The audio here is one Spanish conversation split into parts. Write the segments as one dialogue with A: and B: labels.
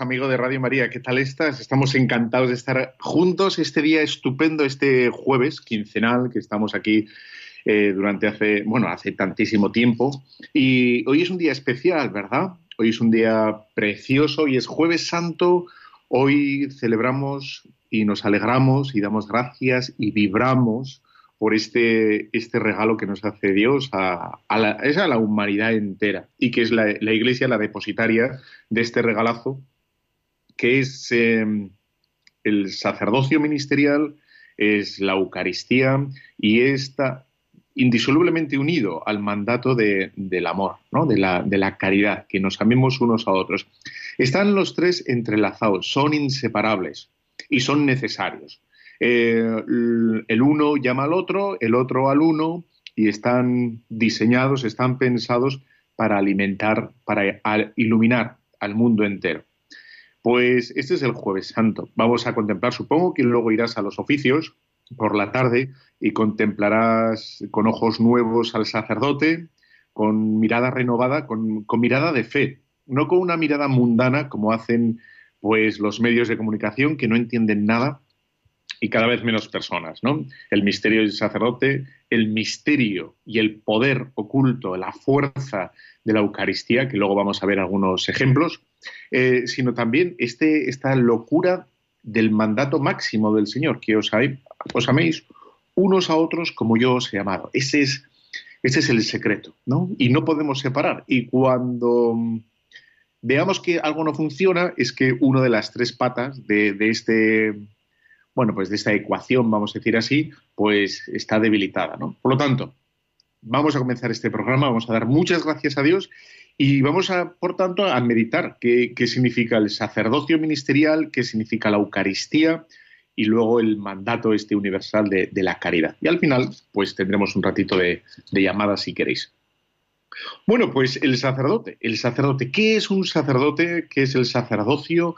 A: Amigo de Radio María. ¿Qué tal estás? Estamos encantados de estar juntos este día estupendo, este jueves quincenal que estamos aquí eh, durante hace, bueno, hace tantísimo tiempo. Y hoy es un día especial, ¿verdad? Hoy es un día precioso y es jueves santo. Hoy celebramos y nos alegramos y damos gracias y vibramos por este, este regalo que nos hace Dios a, la, es a la humanidad entera y que es la, Iglesia la depositaria de este regalazo, que es em, el sacerdocio ministerial, es la Eucaristía y está indisolublemente unido al mandato del amor, ¿no? de, la, de la caridad, que nos amemos unos a otros. Están los tres entrelazados, son inseparables y son necesarios. Eh, el uno llama al otro, el otro al uno, y están diseñados, están pensados para alimentar, para iluminar al mundo entero. Pues este es el jueves santo. Vamos a contemplar, supongo que luego irás a los oficios por la tarde y contemplarás con ojos nuevos al sacerdote, con mirada renovada, con, con mirada de fe, no con una mirada mundana como hacen pues los medios de comunicación que no entienden nada y cada vez menos personas, ¿no? El misterio del sacerdote, el misterio y el poder oculto, la fuerza de la Eucaristía, que luego vamos a ver algunos ejemplos, eh, sino también este, esta locura del mandato máximo del Señor, que os, os améis unos a otros como yo os he amado. Ese es, ese es el secreto, ¿no? Y no podemos separar. Y cuando veamos que algo no funciona, es que una de las tres patas de, de este bueno, pues de esta ecuación, vamos a decir así, pues está debilitada, ¿no? Por lo tanto, vamos a comenzar este programa, vamos a dar muchas gracias a Dios y vamos a, por tanto, a meditar qué, significa el sacerdocio ministerial, qué significa la Eucaristía y luego el mandato este universal de, la caridad. Y al final, pues tendremos un ratito de, llamada si queréis. Bueno, pues el sacerdote. El sacerdote, ¿qué es un sacerdote? ¿Qué es el sacerdocio?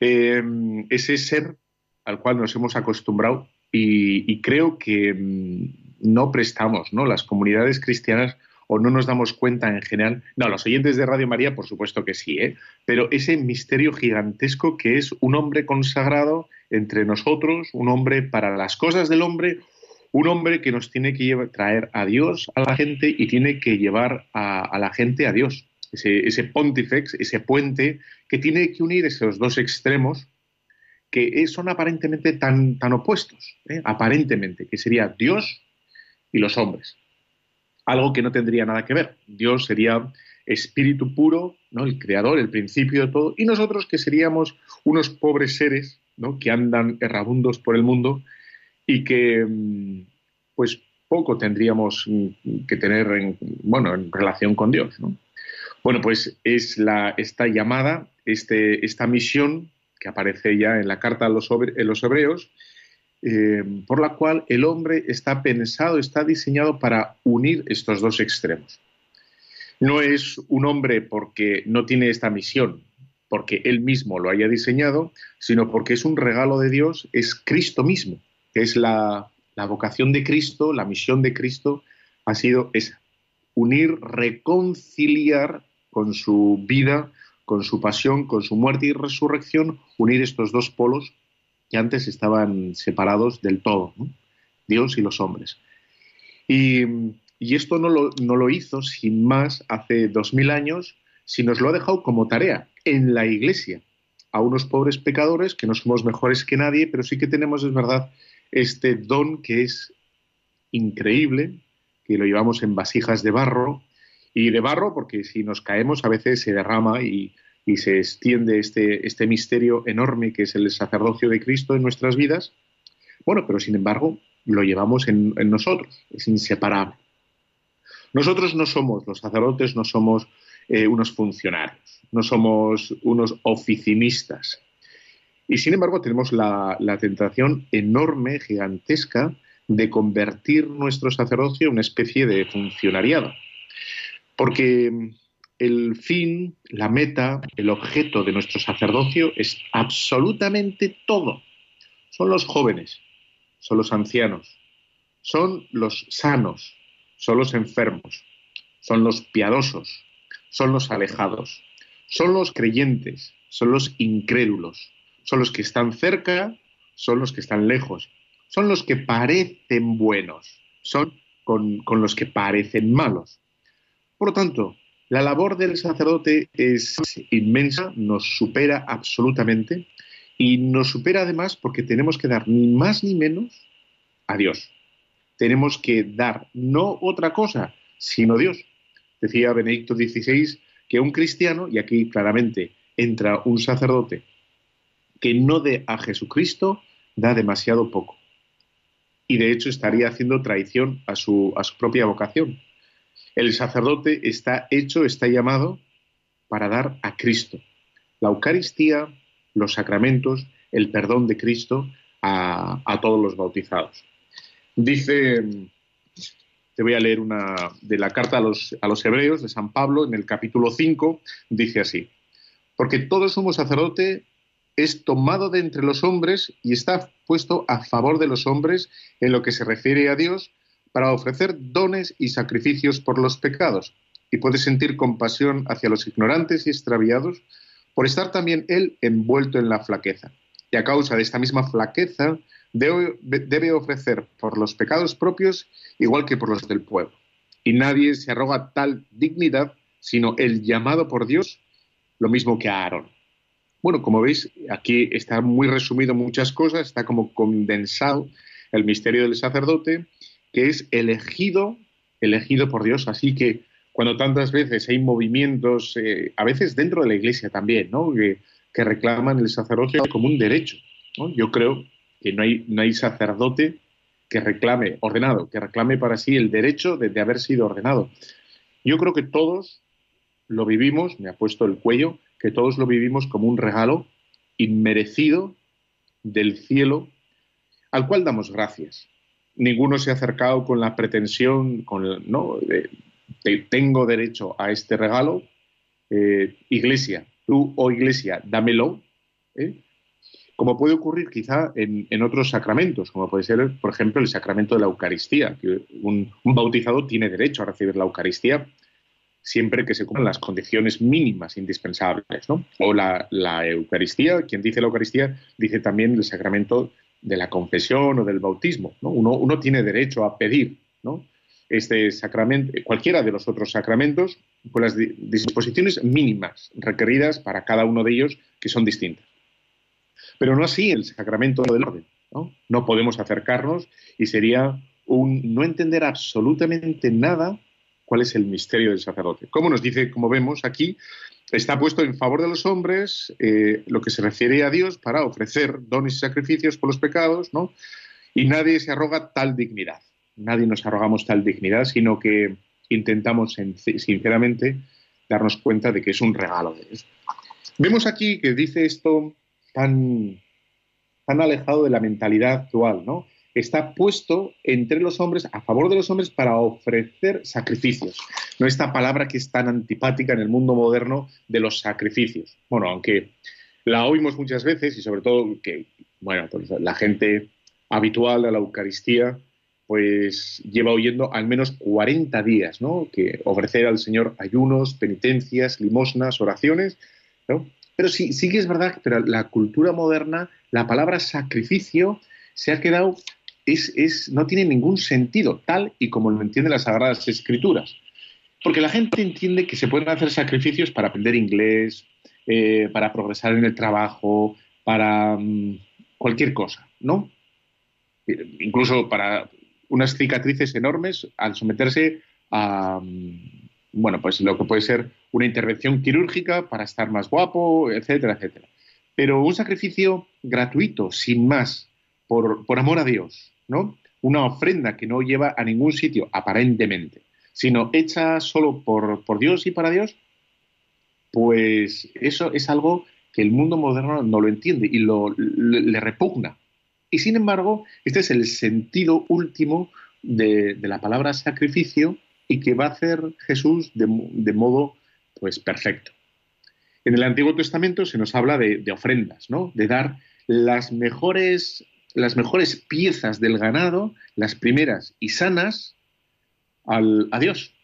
A: Eh, ese ser al cual nos hemos acostumbrado y, creo que mm, no prestamos, ¿no? Las comunidades cristianas o no nos damos cuenta en general. No, los oyentes de Radio María, por supuesto que sí, ¿eh? pero ese misterio gigantesco que es un hombre consagrado entre nosotros, un hombre para las cosas del hombre, un hombre que nos tiene que traer a Dios a la gente y tiene que llevar a, la gente a Dios. Ese, ese pontifex, ese puente que tiene que unir esos dos extremos que son aparentemente tan, tan opuestos, ¿eh? aparentemente, que sería Dios y los hombres. Algo que no tendría nada que ver. Dios sería espíritu puro, ¿no? el creador, el principio de todo, y nosotros que seríamos unos pobres seres ¿no? que andan errabundos por el mundo y que mm, pues poco tendríamos mm, que tener en, bueno, en relación con Dios. Bueno, pues es la, esta llamada, este, esta misión que aparece ya en la carta a los, hebreos, eh, por la cual el hombre está pensado, está diseñado para unir estos dos extremos. No es un hombre porque no tiene esta misión, porque él mismo lo haya diseñado, sino porque es un regalo de Dios, es Cristo mismo, es la, la vocación de Cristo, la misión de Cristo ha sido esa, unir, reconciliar con su vida, con su pasión, con su muerte y resurrección, unir estos dos polos que antes estaban separados del todo, Dios y los hombres. Y, esto no lo, hizo sin más hace dos mil años, sino nos lo ha dejado como tarea en la iglesia, a unos pobres pecadores que no somos mejores que nadie, pero sí que tenemos, es verdad, este don que es increíble, que lo llevamos en vasijas de barro, y de barro, porque si nos caemos a veces se derrama y, se extiende este, este misterio enorme que es el sacerdocio de Cristo en nuestras vidas. Bueno, pero sin embargo lo llevamos en, nosotros, es inseparable. Nosotros no somos, los sacerdotes no somos eh, unos funcionarios, no somos unos oficinistas. Y sin embargo tenemos la, la tentación enorme, gigantesca, de convertir nuestro sacerdocio en una especie de funcionariado. Porque el fin, la meta, el objeto de nuestro sacerdocio es absolutamente todo. Son los jóvenes, son los ancianos, son los sanos, son los enfermos, son los piadosos, son los alejados, son los creyentes, son los incrédulos, son los que están cerca, son los que están lejos, son los que parecen buenos, son con, los que parecen malos. Por lo tanto, la labor del sacerdote es inmensa, nos supera absolutamente y nos supera además porque tenemos que dar ni más ni menos a Dios. Tenemos que dar no otra cosa, sino Dios. Decía Benedicto XVI que un cristiano, y aquí claramente entra un sacerdote, que no dé a Jesucristo, da demasiado poco. Y de hecho estaría haciendo traición a su, a su propia vocación. El sacerdote está hecho, está llamado para dar a Cristo. La Eucaristía, los sacramentos, el perdón de Cristo a, todos los bautizados. Dice, te voy a leer una de la carta a los, a los hebreos de San Pablo, en el capítulo 5, dice así, porque todo sumo sacerdote es tomado de entre los hombres y está puesto a favor de los hombres en lo que se refiere a Dios para ofrecer dones y sacrificios por los pecados, y puede sentir compasión hacia los ignorantes y extraviados por estar también él envuelto en la flaqueza. Y a causa de esta misma flaqueza debe, ofrecer por los pecados propios igual que por los del pueblo. Y nadie se arroga tal dignidad sino el llamado por Dios, lo mismo que a Aarón. Bueno, como veis, aquí está muy resumido muchas cosas, está como condensado el misterio del sacerdote que es elegido, elegido por Dios. Así que cuando tantas veces hay movimientos, eh, a veces dentro de la Iglesia también, ¿no? que, reclaman el sacerdocio como un derecho. Yo creo que no hay, no hay sacerdote que reclame, ordenado, que reclame para sí el derecho de, de haber sido ordenado. Yo creo que todos lo vivimos, me ha puesto el cuello, que todos lo vivimos como un regalo inmerecido del cielo al cual damos gracias ninguno se ha acercado con la pretensión, con ¿no? De, tengo derecho a este regalo, eh, iglesia, tú o iglesia, dámelo, ¿eh? como puede ocurrir quizá en, otros sacramentos, como puede ser, por ejemplo, el sacramento de la Eucaristía, que un, bautizado tiene derecho a recibir la Eucaristía siempre que se cumplan las condiciones mínimas indispensables. ¿no? O la, la Eucaristía, quien dice la Eucaristía, dice también el sacramento de la confesión o del bautismo. Uno, tiene derecho a pedir este sacramento, cualquiera de los otros sacramentos, con las disposiciones mínimas requeridas para cada uno de ellos, que son distintas. Pero no así el sacramento del orden. ¿no? no podemos acercarnos y sería un no entender absolutamente nada cuál es el misterio del sacerdote. Como nos dice, como vemos aquí, está puesto en favor de los hombres eh, lo que se refiere a Dios para ofrecer dones y sacrificios por los pecados, ¿no? Y nadie se arroga tal dignidad. Nadie nos arrogamos tal dignidad, sino que intentamos sinceramente darnos cuenta de que es un regalo de Dios. Vemos aquí que dice esto tan, tan alejado de la mentalidad actual, ¿no? Está puesto entre los hombres, a favor de los hombres, para ofrecer sacrificios. No esta palabra que es tan antipática en el mundo moderno de los sacrificios. Bueno, aunque la oímos muchas veces y sobre todo que, bueno, pues la gente habitual a la Eucaristía, pues lleva oyendo al menos 40 días, ¿no? Que ofrecer al Señor ayunos, penitencias, limosnas, oraciones. Pero sí, sí que es verdad que la cultura moderna, la palabra sacrificio se ha quedado es, no tiene ningún sentido, tal y como lo entienden las Sagradas Escrituras. Porque la gente entiende que se pueden hacer sacrificios para aprender inglés, eh, para progresar en el trabajo, para mm, cualquier cosa, ¿no? Incluso para unas cicatrices enormes al someterse a, mm, bueno, pues lo que puede ser una intervención quirúrgica para estar más guapo, etcétera, etcétera. Pero un sacrificio gratuito, sin más, por, por amor a Dios, Una ofrenda que no lleva a ningún sitio, aparentemente, sino hecha solo por, Dios y para Dios, pues eso es algo que el mundo moderno no lo entiende y lo, le, repugna. Y sin embargo, este es el sentido último de, la palabra sacrificio y que va a hacer Jesús de, modo pues perfecto. En el Antiguo Testamento se nos habla de, ofrendas, ¿no? De dar las mejores, las mejores piezas del ganado, las primeras y sanas, al, a Dios.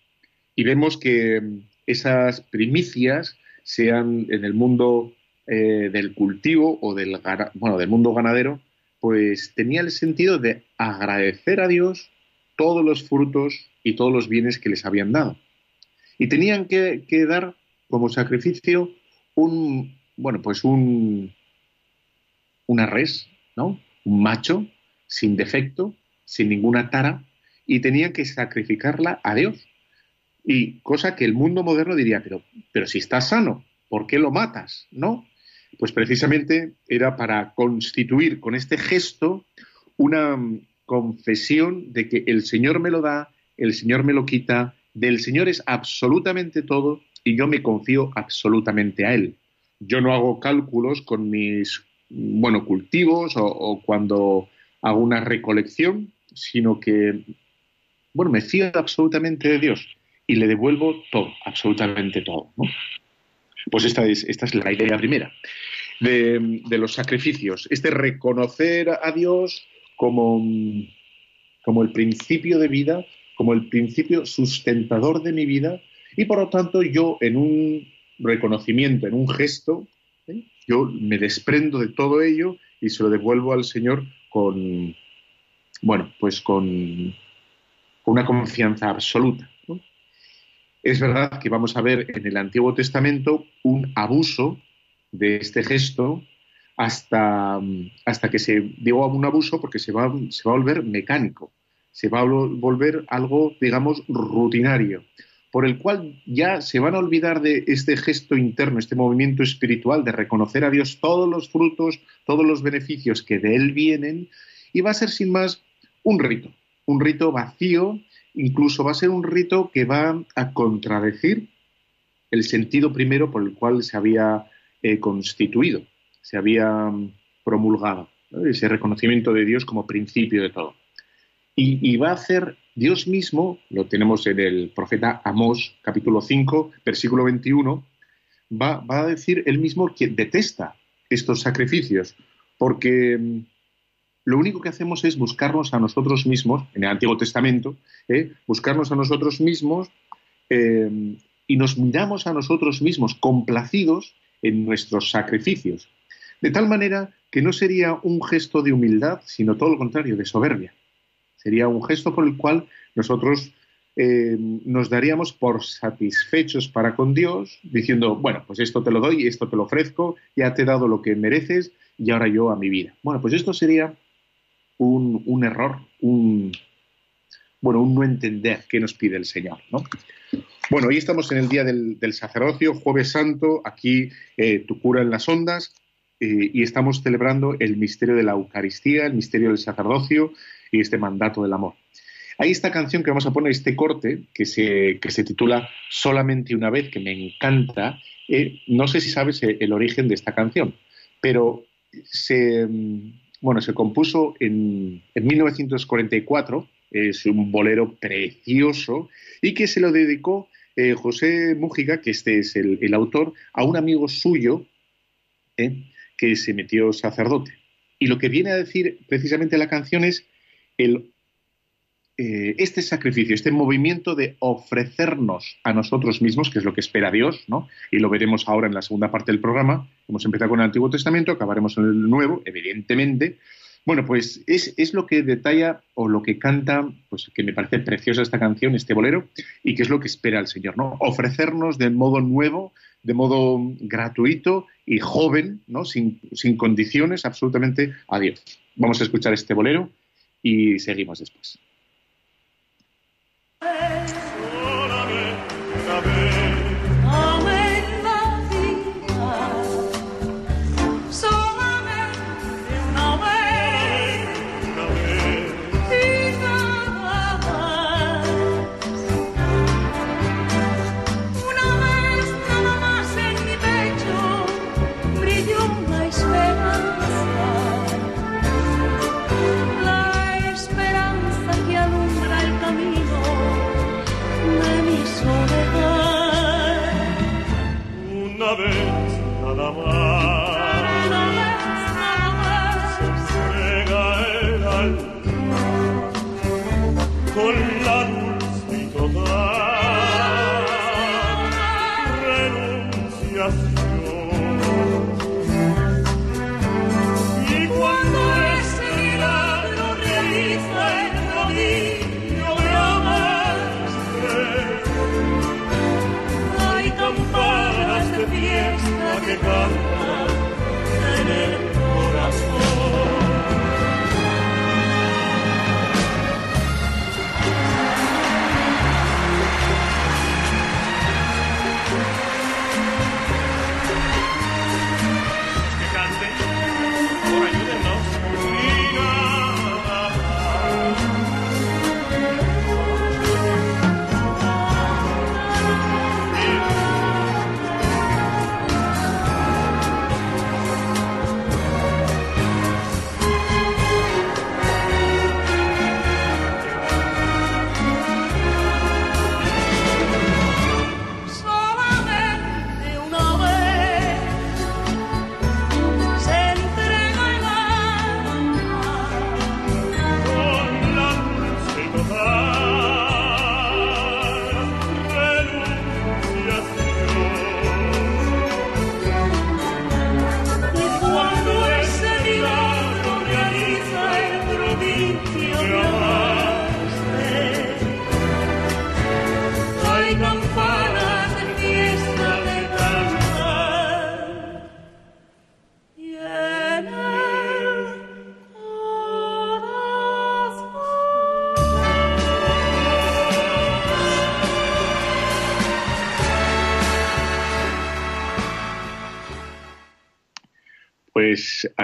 A: Y vemos que esas primicias, sean en el mundo eh, del cultivo o del, bueno, del mundo ganadero, pues tenía el sentido de agradecer a Dios todos los frutos y todos los bienes que les habían dado. Y tenían que, dar como sacrificio un, bueno, pues un, una res, ¿no? Un macho sin defecto, sin ninguna tara, y tenían que sacrificarla a Dios. Y cosa que el mundo moderno diría, pero, pero si estás sano, ¿por qué lo matas? ¿No? Pues precisamente era para constituir con este gesto una confesión de que el Señor me lo da, el Señor me lo quita, del Señor es absolutamente todo y yo me confío absolutamente a Él. Yo no hago cálculos con mis, bueno, cultivos o, cuando hago una recolección, sino que, bueno, me fío absolutamente de Dios y le devuelvo todo, absolutamente todo. Pues esta es, esta es la idea primera de, de los sacrificios, este reconocer a Dios como, como el principio de vida, como el principio sustentador de mi vida, y por lo tanto yo en un reconocimiento, en un gesto. Yo me desprendo de todo ello y se lo devuelvo al Señor con, bueno, pues con, una confianza absoluta. Es verdad que vamos a ver en el Antiguo Testamento un abuso de este gesto hasta, hasta que se digo un abuso porque se va, se va a volver mecánico, se va a volver algo, digamos, rutinario, por el cual ya se van a olvidar de este gesto interno, este movimiento espiritual de reconocer a Dios todos los frutos, todos los beneficios que de Él vienen, y va a ser sin más un rito, un rito vacío, incluso va a ser un rito que va a contradecir el sentido primero por el cual se había eh, constituido se había mm, promulgado, ese reconocimiento de Dios como principio de todo. Y, va a hacer Dios mismo, lo tenemos en el profeta Amós, capítulo 5, versículo 21, va, a decir él mismo que detesta estos sacrificios, porque mm, lo único que hacemos es buscarnos a nosotros mismos, en el Antiguo Testamento, ¿eh? buscarnos a nosotros mismos eh, y nos miramos a nosotros mismos complacidos en nuestros sacrificios. De tal manera que no sería un gesto de humildad, sino todo lo contrario, de soberbia. Sería un gesto por el cual nosotros eh, nos daríamos por satisfechos para con Dios, diciendo, bueno, pues esto te lo doy, esto te lo ofrezco, ya te he dado lo que mereces y ahora yo a mi vida. Bueno, pues esto sería un, error, un, bueno, un no entender qué nos pide el Señor, ¿no? Bueno, hoy estamos en el día del, sacerdocio, jueves santo, aquí eh, tu cura en las ondas, eh, y estamos celebrando el misterio de la Eucaristía, el misterio del sacerdocio y este mandato del amor. Hay esta canción que vamos a poner, este corte, que se, que se titula Solamente una vez, que me encanta. Eh, no sé si sabes el origen de esta canción, pero se, bueno, se compuso en, en 1944, es un bolero precioso, y que se lo dedicó eh, José Mújica, que este es el, el, autor, a un amigo suyo, ¿eh? que se metió sacerdote. Y lo que viene a decir precisamente la canción es eh, este sacrificio, este movimiento de ofrecernos a nosotros mismos, que es lo que espera Dios, ¿no? Y lo veremos ahora en la segunda parte del programa. Hemos empezado con el Antiguo Testamento, acabaremos en el Nuevo, evidentemente. Bueno, pues es, es, lo que detalla o lo que canta, pues que me parece preciosa esta canción, este bolero, y que es lo que espera el Señor, ¿no? Ofrecernos de modo nuevo, de modo gratuito y joven, ¿no? sin, sin condiciones, absolutamente a Dios. Vamos a escuchar este bolero y seguimos después.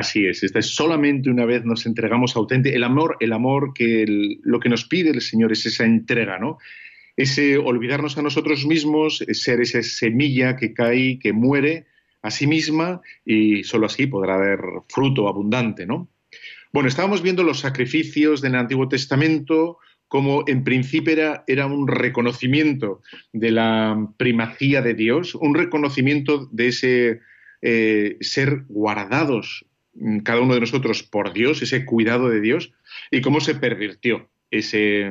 A: Así es, esta es solamente una vez nos entregamos auténticamente. El amor, el amor que lo que nos pide el Señor es esa entrega, ¿no? Ese olvidarnos a nosotros mismos, ser esa semilla que cae, que muere a sí misma y solo así podrá haber fruto abundante, ¿no? Bueno, estábamos viendo los sacrificios del Antiguo Testamento, como en principio era, un reconocimiento de la primacía de Dios, un reconocimiento de ese eh, ser guardados cada uno de nosotros por Dios, ese cuidado de Dios, y cómo se pervirtió ese,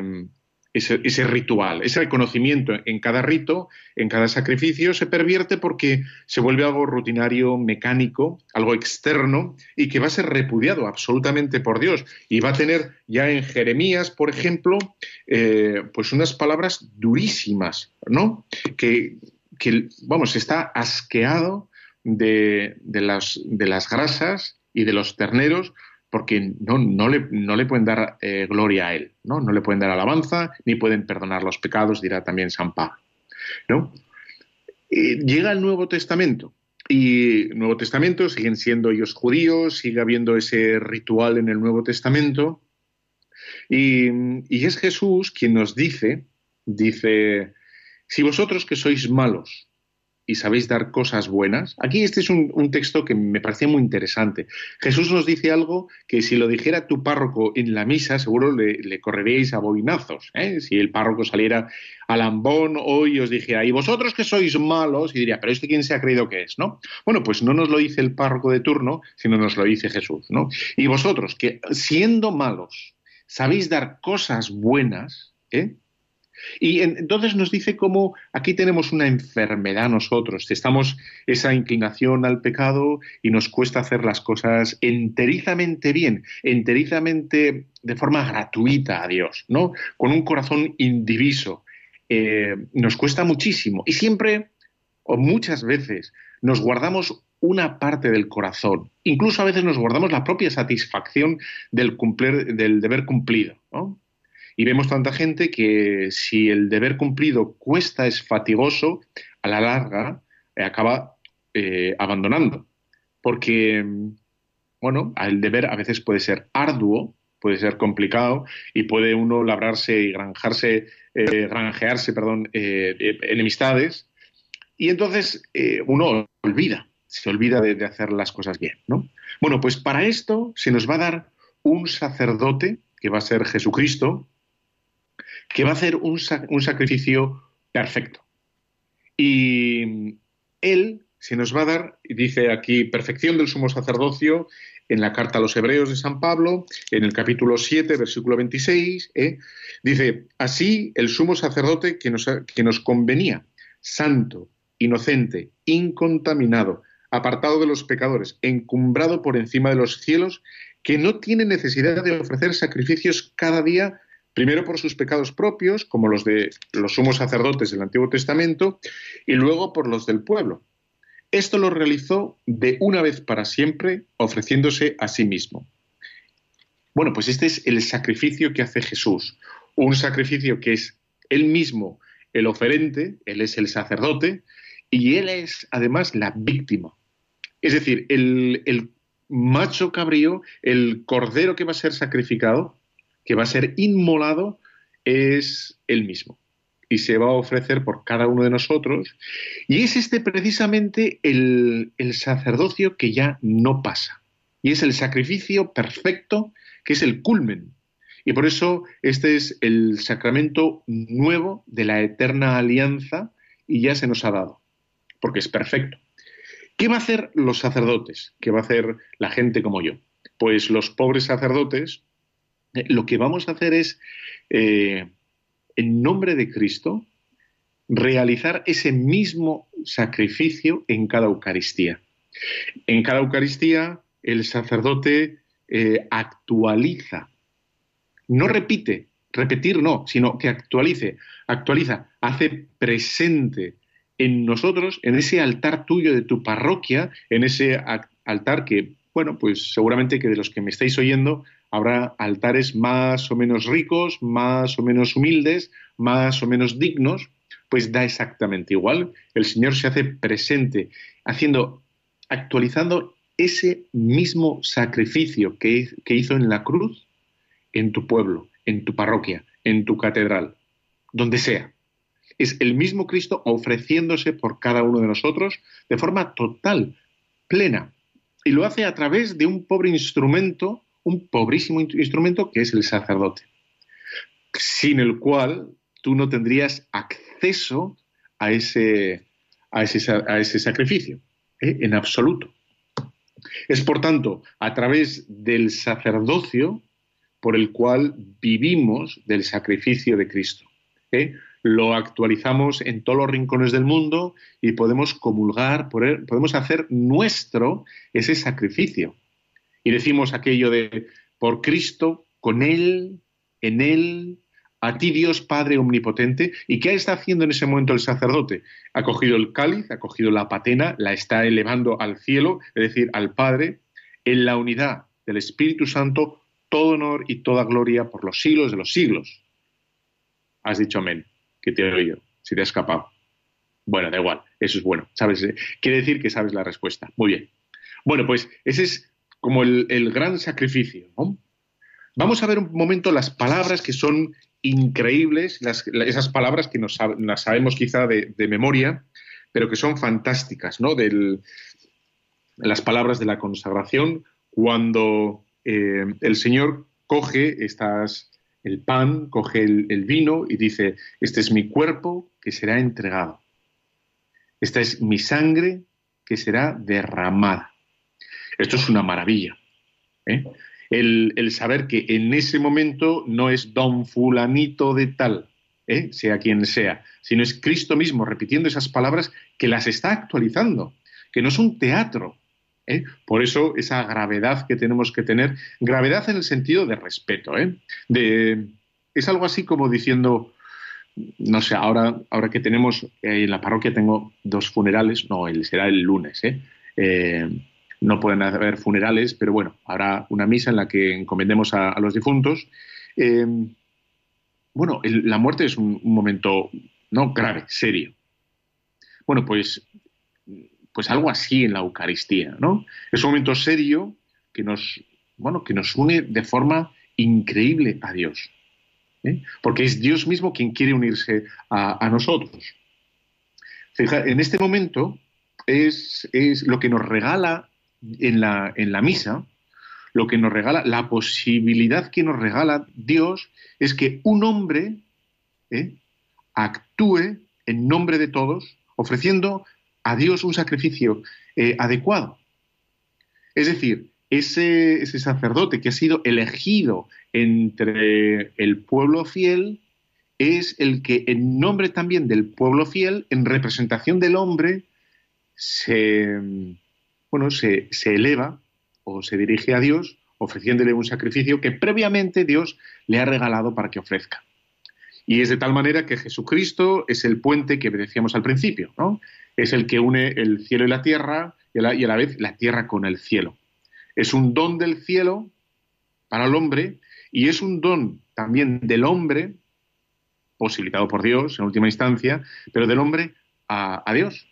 A: ese, ritual, ese reconocimiento en cada rito, en cada sacrificio, se pervierte porque se vuelve algo rutinario, mecánico, algo externo, y que va a ser repudiado absolutamente por Dios. Y va a tener ya en Jeremías, por ejemplo, eh, pues unas palabras durísimas, ¿no? Que, vamos, está asqueado de, las, de las grasas y de los terneros porque no, no, le, no le, pueden dar eh, gloria a él, ¿no? no le pueden dar alabanza ni pueden perdonar los pecados, dirá también San Pablo. ¿no? llega el Nuevo Testamento y Nuevo Testamento siguen siendo ellos judíos, sigue habiendo ese ritual en el Nuevo Testamento y, y es Jesús quien nos dice, dice, si vosotros que sois malos y sabéis dar cosas buenas. Aquí este es un, texto que me parecía muy interesante. Jesús nos dice algo que si lo dijera tu párroco en la misa, seguro le, correríais a boinazos. ¿eh? Si el párroco saliera al ambón hoy os dijera, y vosotros que sois malos, y diría, pero este quién se ha creído que es, ¿no? Bueno, pues no nos lo dice el párroco de turno, sino nos lo dice Jesús, ¿no? Y vosotros que siendo malos sabéis dar cosas buenas, ¿eh? Y entonces nos dice cómo aquí tenemos una enfermedad nosotros, estamos esa inclinación al pecado y nos cuesta hacer las cosas enterizamente bien, enterizamente de forma gratuita a Dios, ¿no? Con un corazón indiviso. Eh, nos cuesta muchísimo y siempre o muchas veces nos guardamos una parte del corazón. Incluso a veces nos guardamos la propia satisfacción del, cumplir, del deber cumplido. ¿no? Y vemos tanta gente que si el deber cumplido cuesta, es fatigoso, a la larga eh, acaba eh, abandonando. Porque, bueno, el deber a veces puede ser arduo, puede ser complicado y puede uno labrarse y granjarse, eh, granjearse, perdón, enemistades. Y entonces uno olvida, se olvida de, de, hacer las cosas bien, ¿no? Bueno, pues para esto se nos va a dar un sacerdote que va a ser Jesucristo, que va a hacer un, sacrificio perfecto. Y él se nos va a dar, dice aquí, perfección del sumo sacerdocio en la carta a los Hebreos de San Pablo, en el capítulo 7, versículo 26, ¿eh? dice, así el sumo sacerdote que nos, que nos convenía, santo, inocente, incontaminado, apartado de los pecadores, encumbrado por encima de los cielos, que no tiene necesidad de ofrecer sacrificios cada día, primero por sus pecados propios, como los de los sumos sacerdotes del Antiguo Testamento, y luego por los del pueblo. Esto lo realizó de una vez para siempre, ofreciéndose a sí mismo. Bueno, pues este es el sacrificio que hace Jesús, un sacrificio que es él mismo el oferente, él es el sacerdote, y él es además la víctima. Es decir, el, macho cabrío, el cordero que va a ser sacrificado, que va a ser inmolado, es él mismo. Y se va a ofrecer por cada uno de nosotros. Y es este precisamente el, el sacerdocio que ya no pasa. Y es el sacrificio perfecto, que es el culmen. Y por eso este es el sacramento nuevo de la eterna alianza y ya se nos ha dado, porque es perfecto. ¿Qué va a hacer los sacerdotes? ¿Qué va a hacer la gente como yo? Pues los pobres sacerdotes, lo que vamos a hacer es, eh, en nombre de Cristo, realizar ese mismo sacrificio en cada Eucaristía. En cada Eucaristía el sacerdote eh, actualiza, no repite, repetir no, sino que actualice, actualiza, hace presente en nosotros, en ese altar tuyo de tu parroquia, en ese altar que, bueno, pues seguramente que de los que me estáis oyendo habrá altares más o menos ricos, más o menos humildes, más o menos dignos, pues da exactamente igual. El Señor se hace presente, haciendo, actualizando ese mismo sacrificio que, hizo en la cruz en tu pueblo, en tu parroquia, en tu catedral, donde sea es el mismo Cristo ofreciéndose por cada uno de nosotros de forma total, plena. Y lo hace a través de un pobre instrumento, un pobrísimo instrumento que es el sacerdote, sin el cual tú no tendrías acceso a ese, a ese, sacrificio, ¿eh? en absoluto. Es, por tanto, a través del sacerdocio por el cual vivimos del sacrificio de Cristo. ¿eh? Lo actualizamos en todos los rincones del mundo y podemos comulgar, podemos hacer nuestro ese sacrificio. Y decimos aquello de, por Cristo, con Él, en Él, a ti Dios Padre Omnipotente. ¿Y qué está haciendo en ese momento el sacerdote? Ha cogido el cáliz, ha cogido la patena, la está elevando al cielo, es decir, al Padre, en la unidad del Espíritu Santo, todo honor y toda gloria por los siglos de los siglos. Has dicho amén que te he oído, si te ha escapado. Bueno, da igual, eso es bueno. ¿sabes? Eh, quiere decir que sabes la respuesta. Muy bien. Bueno, pues ese es como el, gran sacrificio. Vamos a ver un momento las palabras que son increíbles, esas palabras que nos, las sabemos quizá de, memoria, pero que son fantásticas, ¿no? Las palabras de la consagración, cuando eh, el Señor coge estas, el pan, coge el, vino y dice, este es mi cuerpo que será entregado. Esta es mi sangre que será derramada. Esto es una maravilla. ¿eh? El, saber que en ese momento no es don fulanito de tal, ¿eh? sea quien sea, sino es Cristo mismo repitiendo esas palabras que las está actualizando, que no es un teatro, ¿eh? Por eso esa gravedad que tenemos que tener, gravedad en el sentido de respeto, ¿eh? es algo así como diciendo, no sé, ahora, ahora que tenemos, eh, en la parroquia tengo dos funerales, no, será el lunes, no pueden haber funerales, pero bueno, habrá una misa en la que encomendemos a, los difuntos. bueno, la muerte es un, un momento no grave, serio. Bueno, pues pues algo así en la Eucaristía, ¿no? Es un momento serio que nos, bueno, que nos une de forma increíble a Dios, ¿eh? porque es Dios mismo quien quiere unirse a, nosotros. en este momento es, lo que nos regala en la, en la misa, lo que nos regala, la posibilidad que nos regala Dios es que un hombre ¿eh? actúe en nombre de todos, ofreciendo a Dios un sacrificio eh, adecuado. Es decir, ese, sacerdote que ha sido elegido entre el pueblo fiel es el que en nombre también del pueblo fiel, en representación del hombre, se, bueno, se eleva o se dirige a Dios ofreciéndole un sacrificio que previamente Dios le ha regalado para que ofrezca. Y es de tal manera que Jesucristo es el puente que decíamos al principio, ¿no? Es el que une el cielo y la tierra y a la, vez la tierra con el cielo. Es un don del cielo para el hombre y es un don también del hombre, posibilitado por Dios en última instancia, pero del hombre a, Dios,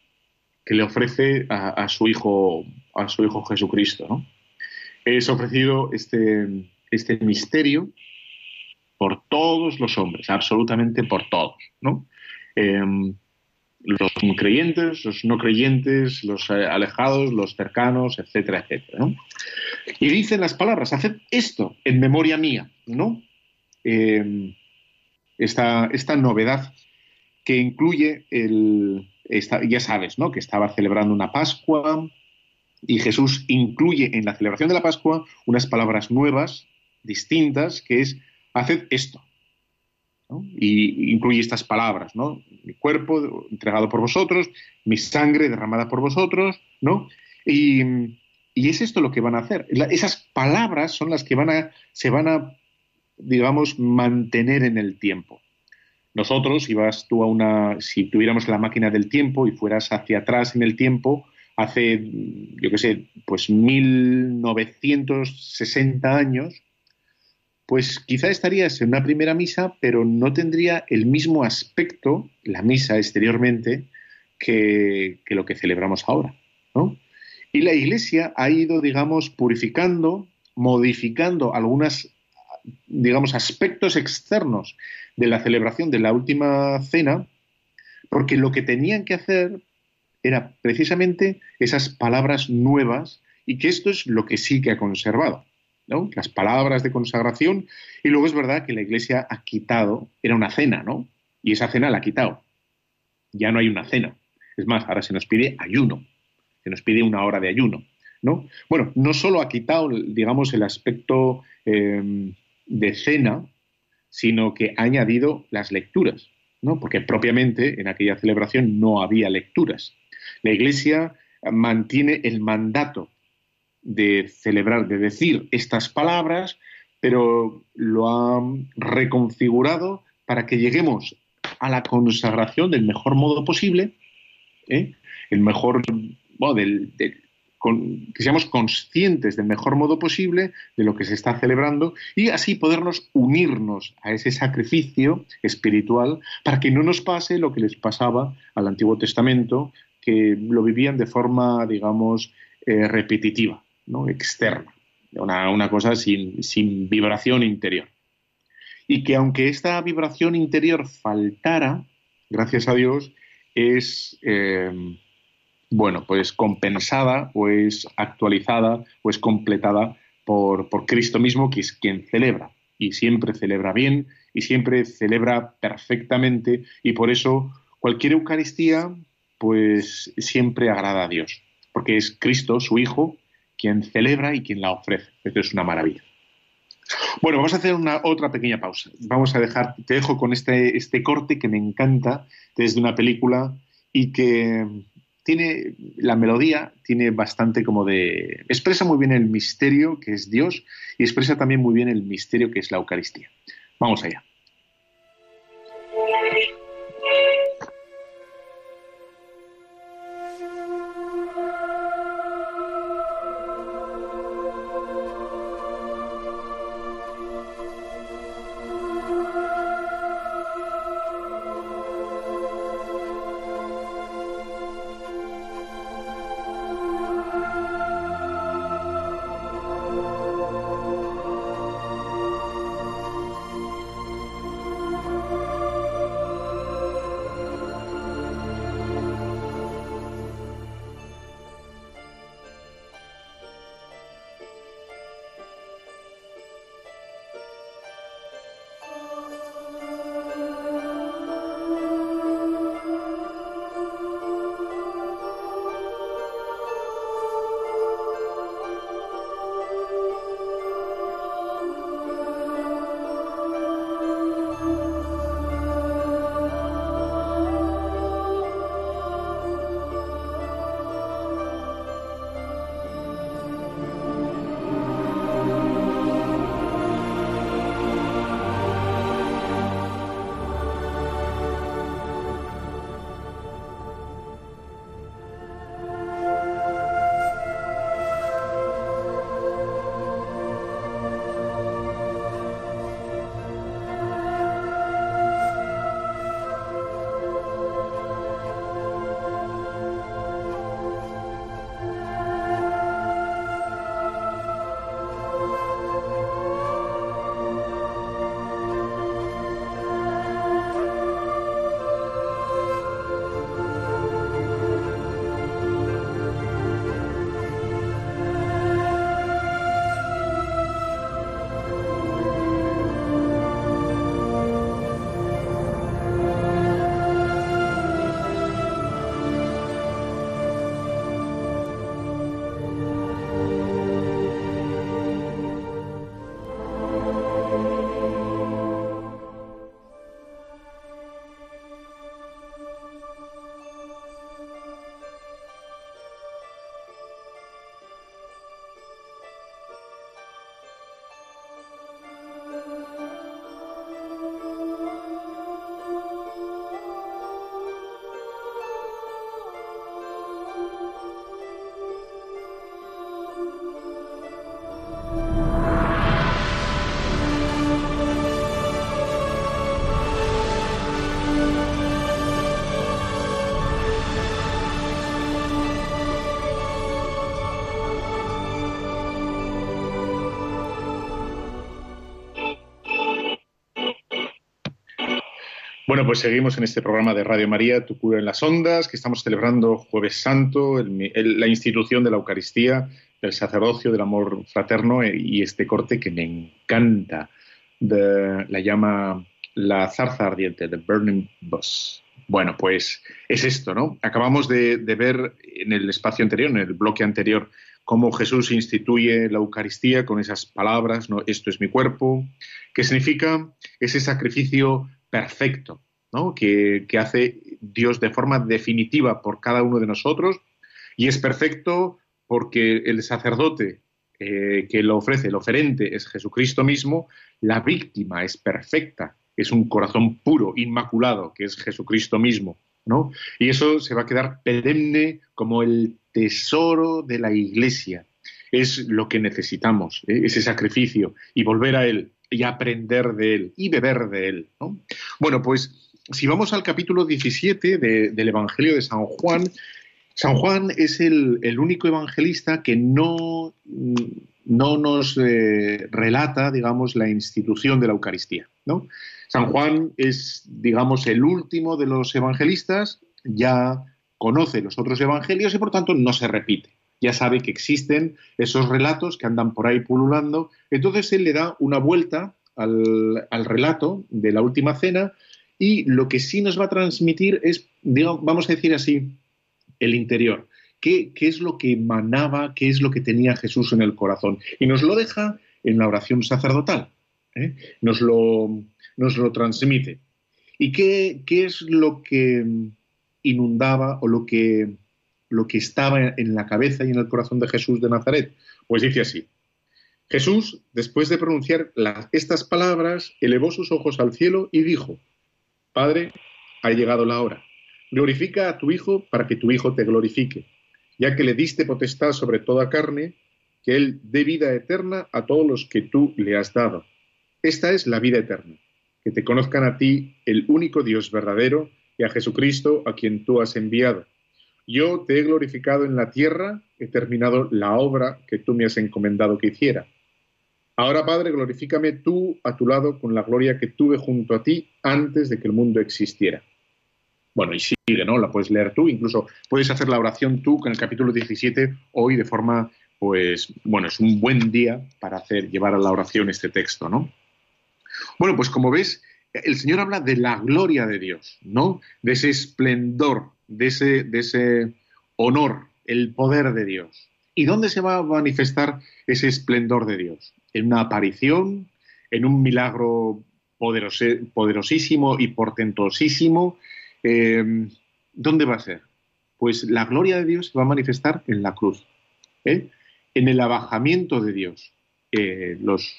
A: que le ofrece a, su hijo, a su hijo Jesucristo. Es ofrecido este, este misterio por todos los hombres, absolutamente por todos, ¿no? Em, los creyentes, los no creyentes, los eh, alejados, los cercanos, etcétera, etcétera. Y dicen las palabras, haced esto en memoria mía, ¿no? Em, esta, esta, novedad que incluye el, ya sabes, ¿no? Que estaba celebrando una Pascua y Jesús incluye en la celebración de la Pascua unas palabras nuevas, distintas, que es haced esto. Y incluye estas palabras, ¿no? Mi cuerpo entregado por vosotros, mi sangre derramada por vosotros, ¿no? Y, es esto lo que van a hacer. esas palabras son las que van a, se van a, digamos, mantener en el tiempo. Nosotros, si vas tú a una, si tuviéramos la máquina del tiempo y fueras hacia atrás en el tiempo, hace, yo qué sé, pues 1960 años, pues quizá estarías en una primera misa, pero no tendría el mismo aspecto, la misa exteriormente, que, lo que celebramos ahora. ¿no? Y la Iglesia ha ido, digamos, purificando, modificando algunos, digamos, aspectos externos de la celebración de la última cena, porque lo que tenían que hacer era precisamente esas palabras nuevas y que esto es lo que sí que ha conservado las palabras de consagración, y luego es verdad que la Iglesia ha quitado, era una cena, ¿no? Y esa cena la ha quitado. Ya no hay una cena. Es más, ahora se nos pide ayuno, se nos pide una hora de ayuno, ¿no? Bueno, no solo ha quitado, digamos, el aspecto em, de cena, sino que ha añadido las lecturas, ¿no? Porque propiamente en aquella celebración no había lecturas. La Iglesia mantiene el mandato de celebrar, de decir estas palabras, pero lo han reconfigurado para que lleguemos a la consagración del mejor modo posible, ¿eh? el mejor, del, que seamos conscientes del mejor modo posible de lo que se está celebrando y así podernos unirnos a ese sacrificio espiritual para que no nos pase lo que les pasaba al Antiguo Testamento, que lo vivían de forma, digamos, eh, repetitiva. ¿No? externa, una, cosa sin, vibración interior. Y que aunque esta vibración interior faltara, gracias a Dios, es eh, bueno, pues compensada o es actualizada o es completada por, por Cristo mismo, que es quien celebra. Y siempre celebra bien y siempre celebra perfectamente. Y por eso cualquier Eucaristía, pues siempre agrada a Dios. Porque es Cristo, su Hijo, quien celebra y quien la ofrece. Esto es una maravilla. Bueno, vamos a hacer una otra pequeña pausa. Vamos a dejar, te dejo con este, este corte que me encanta desde una película y que tiene la melodía, tiene bastante como de. expresa muy bien el misterio que es Dios y expresa también muy bien el misterio que es la Eucaristía. Vamos allá. Bueno, pues seguimos en este programa de Radio María, Tu cura en las ondas, que estamos celebrando Jueves Santo, la institución de la Eucaristía, del sacerdocio, del amor fraterno eh, y este corte que me encanta, de, la llama La zarza ardiente, The Burning Bus. Bueno, pues es esto, ¿no? Acabamos de, de ver en el espacio anterior, en el bloque anterior, cómo Jesús instituye la Eucaristía con esas palabras, ¿no? Esto es mi cuerpo, que significa ese sacrificio perfecto, ¿no? que, hace Dios de forma definitiva por cada uno de nosotros y es perfecto porque el sacerdote eh, que lo ofrece, el oferente, es Jesucristo mismo, la víctima es perfecta, es un corazón puro, inmaculado, que es Jesucristo mismo. ¿no? Y eso se va a quedar perenne como el tesoro de la Iglesia. Es lo que necesitamos, ¿eh? ese sacrificio y volver a Él y aprender de él y beber de él. Bueno, pues si vamos al capítulo 17 del Evangelio de San Juan, San Juan es el, único evangelista que no, no nos eh, relata, digamos, la institución de la Eucaristía. ¿no? San Juan es, digamos, el último de los evangelistas, ya conoce los otros evangelios y por tanto no se repite ya sabe que existen esos relatos que andan por ahí pululando. Entonces él le da una vuelta al, relato de la última cena y lo que sí nos va a transmitir es, vamos a decir así, el interior. ¿Qué, es lo que emanaba, qué es lo que tenía Jesús en el corazón? Y nos lo deja en la oración sacerdotal. ¿eh? Nos, lo, nos lo transmite. ¿Y qué, qué es lo que inundaba o lo que lo que estaba en la cabeza y en el corazón de Jesús de Nazaret? Pues dice así. Jesús, después de pronunciar estas palabras, elevó sus ojos al cielo y dijo, Padre, ha llegado la hora. Glorifica a tu Hijo para que tu Hijo te glorifique, ya que le diste potestad sobre toda carne, que Él dé vida eterna a todos los que tú le has dado. Esta es la vida eterna, que te conozcan a ti, el único Dios verdadero, y a Jesucristo, a quien tú has enviado. Yo te he glorificado en la tierra, he terminado la obra que tú me has encomendado que hiciera. Ahora, Padre, glorifícame tú a tu lado con la gloria que tuve junto a ti antes de que el mundo existiera. Bueno, y sigue, ¿no? La puedes leer tú, incluso puedes hacer la oración tú con el capítulo 17 hoy de forma, pues, bueno, es un buen día para hacer, llevar a la oración este texto, ¿no? Bueno, pues como ves, el Señor habla de la gloria de Dios, ¿no? De ese esplendor de ese, ese honor, el poder de Dios. ¿Y dónde se va a manifestar ese esplendor de Dios? ¿En una aparición? ¿En un milagro poderosísimo y portentosísimo? Em, ¿Dónde va a ser? Pues la gloria de Dios se va a manifestar en la cruz, ¿eh? en el abajamiento de Dios. Eh, los,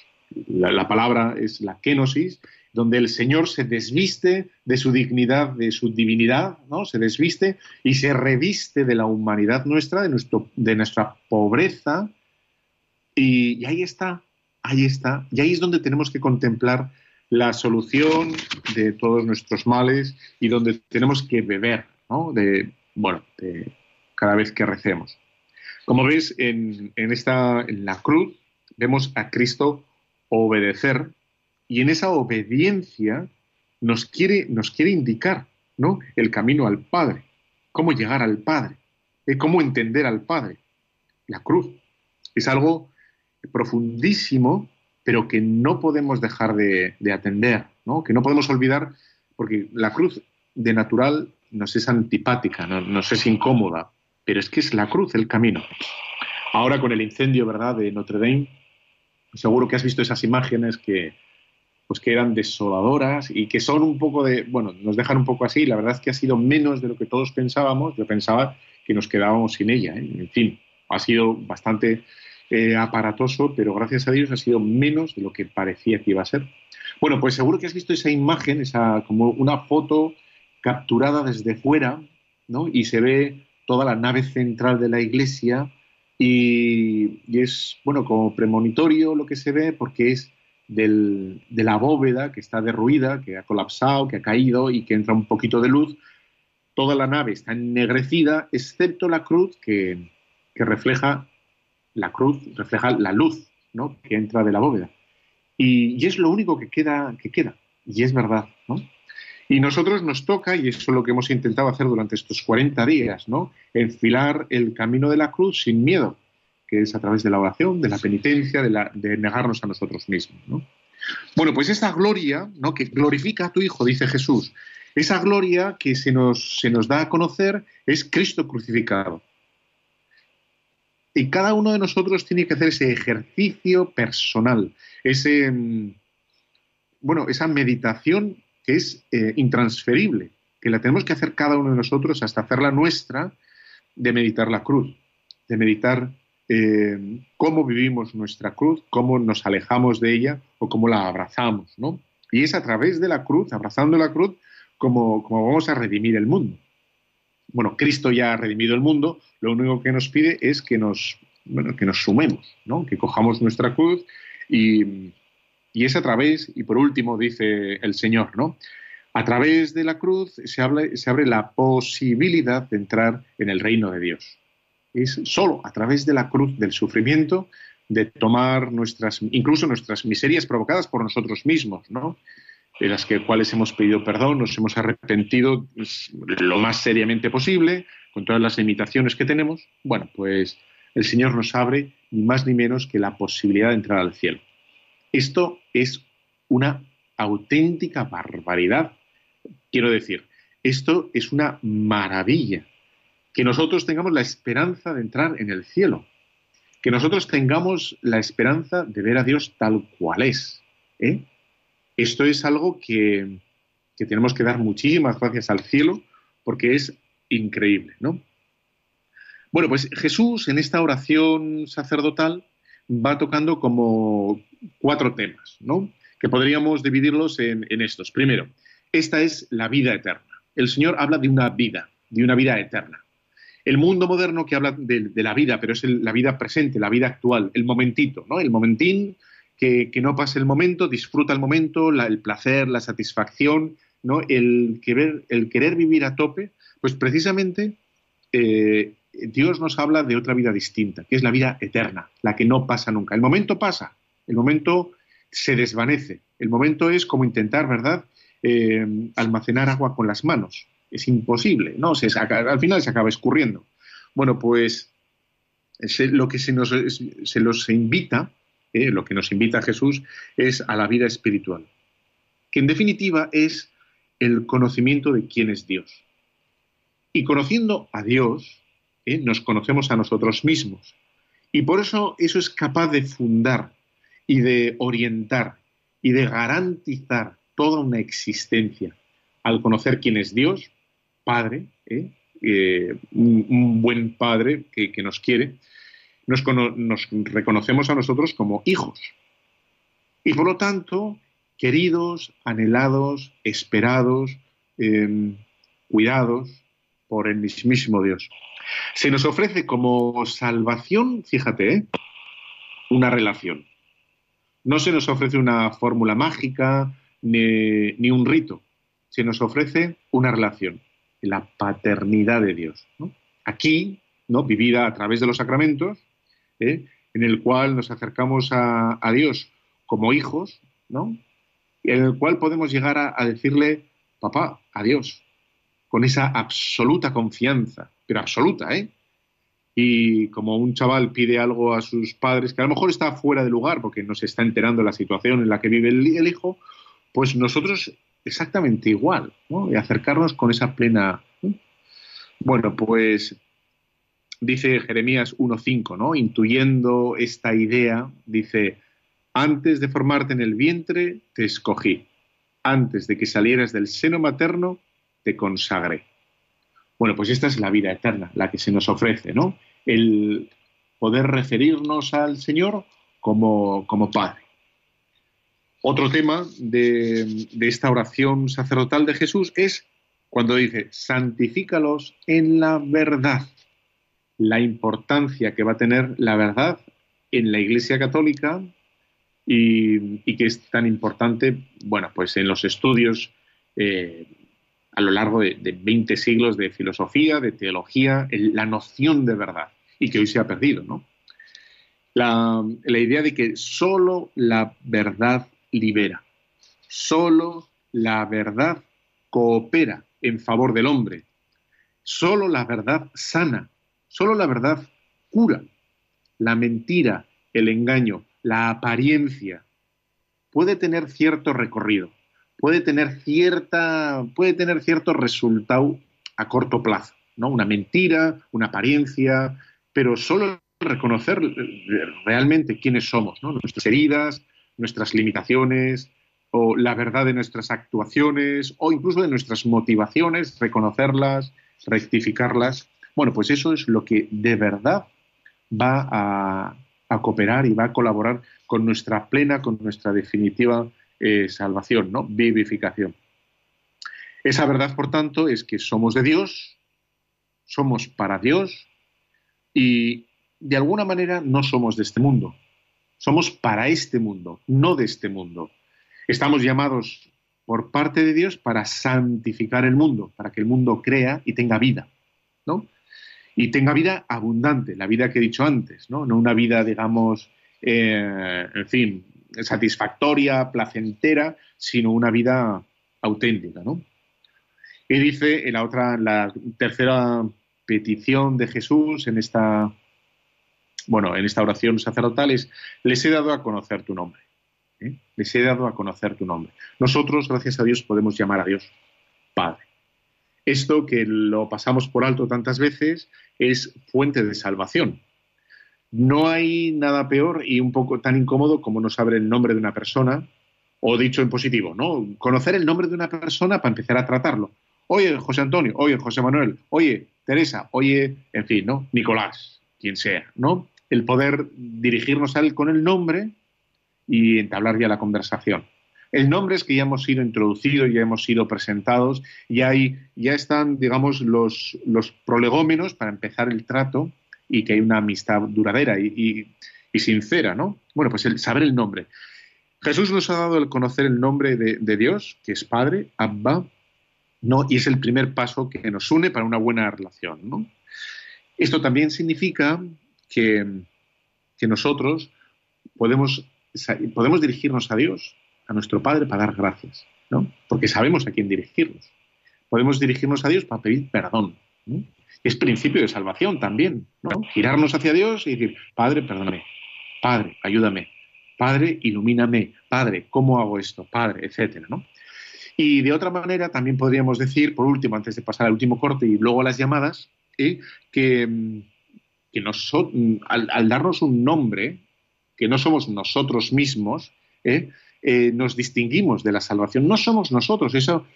A: la, la, palabra es la kenosis, donde el Señor se desviste de su dignidad, de su divinidad, ¿no? Se desviste y se reviste de la humanidad nuestra, de, nuestro, de nuestra pobreza. Y, ahí está, ahí está. Y ahí es donde tenemos que contemplar la solución de todos nuestros males y donde tenemos que beber, ¿no? De, bueno, cada vez que recemos. Como veis, en, en, esta, en la cruz vemos a Cristo obedecer y en esa obediencia nos quiere, nos quiere indicar ¿no? el camino al Padre, cómo llegar al Padre, eh, cómo entender al Padre. La cruz es algo profundísimo, pero que no podemos dejar de, atender, ¿no? que no podemos olvidar, porque la cruz de natural nos es antipática, nos es incómoda, pero es que es la cruz el camino. Ahora con el incendio, ¿verdad?, de Notre Dame, seguro que has visto esas imágenes que, pues que eran desoladoras y que son un poco de, bueno, nos dejan un poco así. La verdad es que ha sido menos de lo que todos pensábamos. Yo pensaba que nos quedábamos sin ella. ¿eh? En fin, ha sido bastante eh, aparatoso, pero gracias a Dios ha sido menos de lo que parecía que iba a ser. Bueno, pues seguro que has visto esa imagen, esa como una foto capturada desde fuera, ¿no? Y se ve toda la nave central de la iglesia y, y es, bueno, como premonitorio lo que se ve porque es de la bóveda que está derruida, que ha colapsado, que ha caído y que entra un poquito de luz. Toda la nave está ennegrecida, excepto la cruz que, refleja la cruz, refleja la luz ¿no? que entra de la bóveda. Y, es lo único que queda, que queda. Y es verdad. Y nosotros nos toca, y eso es lo que hemos intentado hacer durante estos 40 días, ¿no? Enfilar el camino de la cruz sin miedo, que es a través de la oración, de la penitencia, de, negarnos a nosotros mismos, ¿no? Bueno, pues esa gloria, ¿no? Que glorifica a tu Hijo, dice Jesús. Esa gloria que se nos, se nos da a conocer es Cristo crucificado. Y cada uno de nosotros tiene que hacer ese ejercicio personal, ese, mm, bueno, esa meditación que es eh, intransferible, que la tenemos que hacer cada uno de nosotros hasta hacerla nuestra, de meditar la cruz, de meditar eh, cómo vivimos nuestra cruz, cómo nos alejamos de ella o cómo la abrazamos, ¿no? Y es a través de la cruz, abrazando la cruz, como, vamos a redimir el mundo. Bueno, Cristo ya ha redimido el mundo, lo único que nos pide es que nos, bueno, que nos sumemos, ¿no? que cojamos nuestra cruz y, es a través, y por último dice el Señor, ¿no? A través de la cruz se abre la posibilidad de entrar en el reino de Dios. Es solo a través de la cruz del sufrimiento, de tomar nuestras, incluso nuestras miserias provocadas por nosotros mismos, ¿no? de las que, cuales hemos pedido perdón, nos hemos arrepentido pues, lo más seriamente posible, con todas las limitaciones que tenemos, bueno, pues el Señor nos abre ni más ni menos que la posibilidad de entrar al cielo. Esto es una auténtica barbaridad. Quiero decir, esto es una maravilla. Que nosotros tengamos la esperanza de entrar en el cielo. Que nosotros tengamos la esperanza de ver a Dios tal cual es. ¿eh? Esto es algo que, que tenemos que dar muchísimas gracias al cielo porque es increíble, ¿no? Bueno, pues Jesús en esta oración sacerdotal va tocando como cuatro temas, ¿no? Que podríamos dividirlos en, estos. Primero, esta es la vida eterna. El Señor habla de una vida, de una vida eterna. El mundo moderno que habla de, la vida, pero es la vida presente, la vida actual, el momentito, ¿no? El momentín que, no pase el momento, disfruta el momento, el placer, la satisfacción, ¿no? El querer, el querer vivir a tope, pues precisamente eh, Dios nos habla de otra vida distinta, que es la vida eterna, la que no pasa nunca. El momento pasa, el momento se desvanece, el momento es como intentar, ¿verdad?, eh, almacenar agua con las manos. Es imposible, ¿no? Se al final se acaba escurriendo. Bueno, pues lo que se nos se los invita, eh, lo que nos invita Jesús, es a la vida espiritual, que en definitiva es el conocimiento de quién es Dios. Y conociendo a Dios, ¿eh? nos conocemos a nosotros mismos. Y por eso eso es capaz de fundar y de orientar y de garantizar toda una existencia al conocer quién es Dios, Padre, ¿eh? Eh, un, buen Padre que, nos quiere, nos, reconocemos a nosotros como hijos. Y por lo tanto, queridos, anhelados, esperados, cuidados por el mismísimo Dios. Se nos ofrece como salvación, fíjate, ¿eh? una relación. No se nos ofrece una fórmula mágica ni, un rito. Se nos ofrece una relación, la paternidad de Dios. Aquí, ¿no? vivida a través de los sacramentos, ¿eh? en el cual nos acercamos a, Dios como hijos, ¿no? en el cual podemos llegar a, a decirle, papá, adiós, con esa absoluta confianza, pero absoluta, ¿eh? Y como un chaval pide algo a sus padres que a lo mejor está fuera de lugar porque no se está enterando de la situación en la que vive el, hijo, pues nosotros exactamente igual, ¿no? Y acercarnos con esa plena. Bueno, pues dice Jeremías 1.5, ¿no? Intuyendo esta idea, dice, antes de formarte en el vientre, te escogí. Antes de que salieras del seno materno, te consagré. Bueno, pues esta es la vida eterna, la que se nos ofrece, ¿no? El poder referirnos al Señor como, como Padre. Otro tema de, de esta oración sacerdotal de Jesús es cuando dice, santifícalos en la verdad. La importancia que va a tener la verdad en la Iglesia Católica y, que es tan importante, bueno, pues en los estudios eh, a lo largo de, 20 siglos de filosofía, de teología, la noción de verdad, y que hoy se ha perdido, ¿no? La, idea de que solo la verdad libera, solo la verdad coopera en favor del hombre. Solo la verdad sana, solo la verdad cura. La mentira, el engaño, la apariencia puede tener cierto recorrido, puede tener cierta puede tener cierto resultado a corto plazo, ¿no? Una mentira, una apariencia, pero solo reconocer realmente quiénes somos, ¿no? Nuestras heridas, nuestras limitaciones, o la verdad de nuestras actuaciones, o incluso de nuestras motivaciones, reconocerlas, rectificarlas. Bueno, pues eso es lo que de verdad va a, cooperar y va a colaborar con nuestra plena, con nuestra definitiva eh, salvación, ¿no? Vivificación. Esa verdad, por tanto, es que somos de Dios, somos para Dios y de alguna manera no somos de este mundo. Somos para este mundo, no de este mundo. Estamos llamados por parte de Dios para santificar el mundo, para que el mundo crea y tenga vida, ¿no? Y tenga vida abundante, la vida que he dicho antes, ¿no? No una vida, digamos, eh, en fin, satisfactoria, placentera, sino una vida auténtica, ¿no? Y dice en la otra, la tercera petición de Jesús en esta, bueno, en esta oración sacerdotal es, les he dado a conocer tu nombre. ¿eh? Les he dado a conocer tu nombre. Nosotros, gracias a Dios, podemos llamar a Dios Padre. Esto que lo pasamos por alto tantas veces es fuente de salvación. No hay nada peor y un poco tan incómodo como no saber el nombre de una persona, o dicho en positivo, ¿no? Conocer el nombre de una persona para empezar a tratarlo. Oye, José Antonio, oye, José Manuel, oye, Teresa, oye, en fin, ¿no? Nicolás, quien sea, ¿no? El poder dirigirnos a él con el nombre y entablar ya la conversación. El nombre es que ya hemos sido introducidos, ya hemos sido presentados, y ahí ya están, digamos, los, prolegómenos para empezar el trato y que hay una amistad duradera y, sincera, ¿no? Bueno, pues el saber el nombre. Jesús nos ha dado el conocer el nombre de, de Dios, que es Padre, Abba, ¿no? Y es el primer paso que nos une para una buena relación, ¿no? Esto también significa que, nosotros podemos, podemos dirigirnos a Dios, a nuestro Padre, para dar gracias, ¿no? Porque sabemos a quién dirigirnos. Podemos dirigirnos a Dios para pedir perdón. Es principio de salvación también, ¿no? Girarnos hacia Dios y decir, Padre, perdóname. Padre, ayúdame. Padre, ilumíname. Padre, ¿cómo hago esto? Padre, etcétera, ¿no? Y de otra manera, también podríamos decir, por último, antes de pasar al último corte y luego a las llamadas, ¿eh? que, mm, que mm, al, darnos un nombre, que no somos nosotros mismos, ¿eh? Eh, nos distinguimos de la salvación. No somos nosotros, eso